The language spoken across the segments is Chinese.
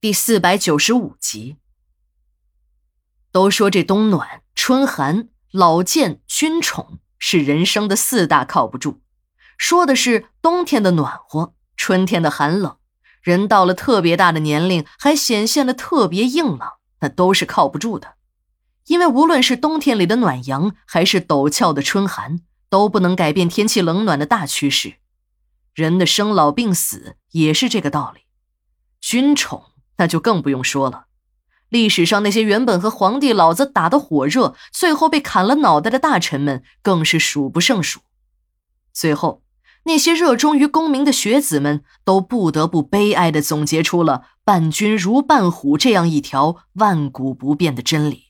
第四百九十五集。都说这冬暖春寒、老贱君宠是人生的四大靠不住，说的是冬天的暖和，春天的寒冷，人到了特别大的年龄还显现的特别硬朗，那都是靠不住的。因为无论是冬天里的暖阳，还是陡峭的春寒，都不能改变天气冷暖的大趋势。人的生老病死也是这个道理，君宠。那就更不用说了，历史上那些原本和皇帝老子打得火热，最后被砍了脑袋的大臣们更是数不胜数。最后，那些热衷于功名的学子们都不得不悲哀地总结出了“伴君如伴虎”这样一条万古不变的真理。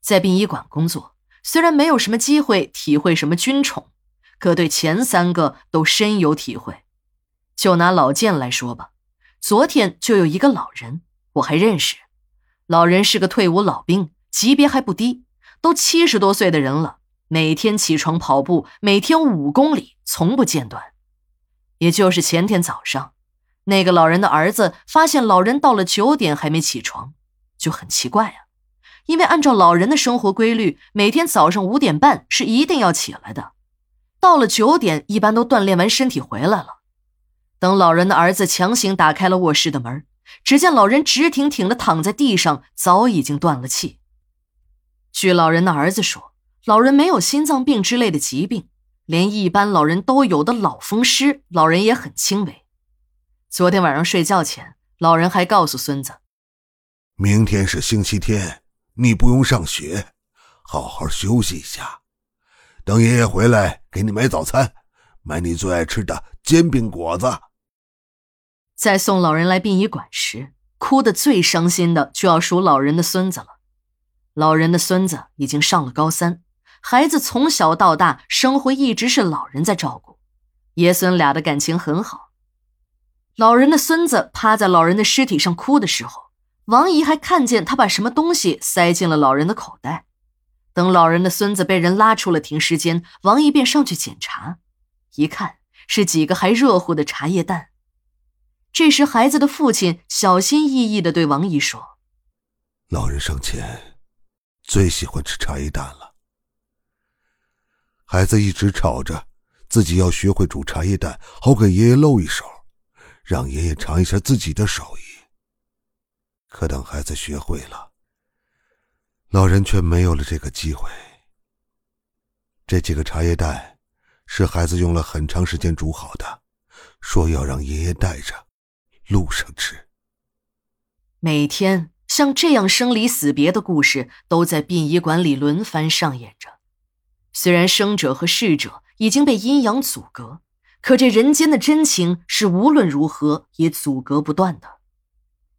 在殡仪馆工作，虽然没有什么机会体会什么君宠，可对前三个都深有体会。就拿老剑来说吧。昨天就有一个老人，我还认识。老人是个退伍老兵，级别还不低，都七十多岁的人了，每天起床跑步，每天五公里，从不间断。也就是前天早上，那个老人的儿子发现老人到了九点还没起床，就很奇怪啊。因为按照老人的生活规律，每天早上五点半是一定要起来的，到了九点一般都锻炼完身体回来了。等老人的儿子强行打开了卧室的门，只见老人直挺挺的躺在地上，早已经断了气。据老人的儿子说，老人没有心脏病之类的疾病，连一般老人都有的老风湿，老人也很轻微。昨天晚上睡觉前，老人还告诉孙子：“明天是星期天，你不用上学，好好休息一下。等爷爷回来，给你买早餐，买你最爱吃的煎饼果子。”在送老人来殡仪馆时，哭得最伤心的就要数老人的孙子了。老人的孙子已经上了高三，孩子从小到大生活一直是老人在照顾，爷孙俩的感情很好。老人的孙子趴在老人的尸体上哭的时候，王姨还看见他把什么东西塞进了老人的口袋。等老人的孙子被人拉出了停尸间，王姨便上去检查，一看是几个还热乎的茶叶蛋。这时，孩子的父亲小心翼翼地对王姨说：“老人生前最喜欢吃茶叶蛋了。孩子一直吵着自己要学会煮茶叶蛋，好给爷爷露一手，让爷爷尝一下自己的手艺。可等孩子学会了，老人却没有了这个机会。这几个茶叶蛋是孩子用了很长时间煮好的，说要让爷爷带着。”路上吃。每天像这样生离死别的故事都在殡仪馆里轮番上演着。虽然生者和逝者已经被阴阳阻隔，可这人间的真情是无论如何也阻隔不断的。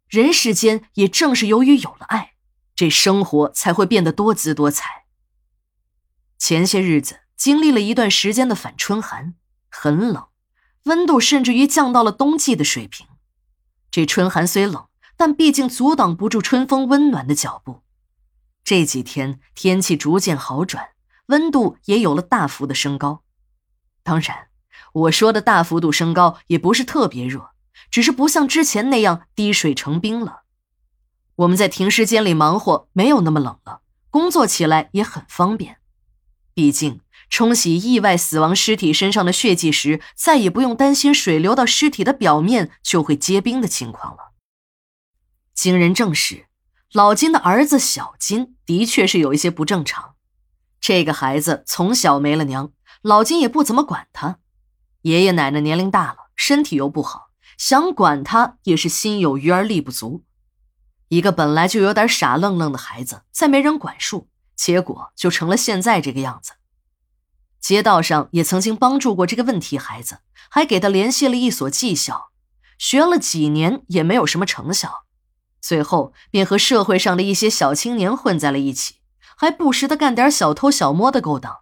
人世间也正是由于有了爱，这生活才会变得多姿多彩。前些日子经历了一段时间的反春寒，很冷，温度甚至于降到了冬季的水平。这春寒虽冷，但毕竟阻挡不住春风温暖的脚步。这几天天气逐渐好转，温度也有了大幅的升高。当然，我说的大幅度升高也不是特别热，只是不像之前那样滴水成冰了。我们在停尸间里忙活，没有那么冷了，工作起来也很方便。毕竟。冲洗意外死亡尸体身上的血迹时，再也不用担心水流到尸体的表面就会结冰的情况了。经人证实，老金的儿子小金的确是有一些不正常。这个孩子从小没了娘，老金也不怎么管他。爷爷奶奶年龄大了，身体又不好，想管他也是心有余而力不足。一个本来就有点傻愣愣的孩子，再没人管束，结果就成了现在这个样子。街道上也曾经帮助过这个问题孩子，还给他联系了一所技校，学了几年也没有什么成效，最后便和社会上的一些小青年混在了一起，还不时的干点小偷小摸的勾当。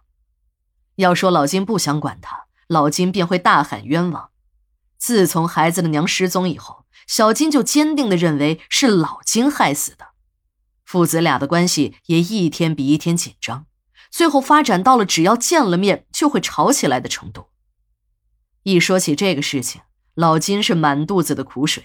要说老金不想管他，老金便会大喊冤枉。自从孩子的娘失踪以后，小金就坚定的认为是老金害死的，父子俩的关系也一天比一天紧张。最后发展到了只要见了面就会吵起来的程度。一说起这个事情，老金是满肚子的苦水。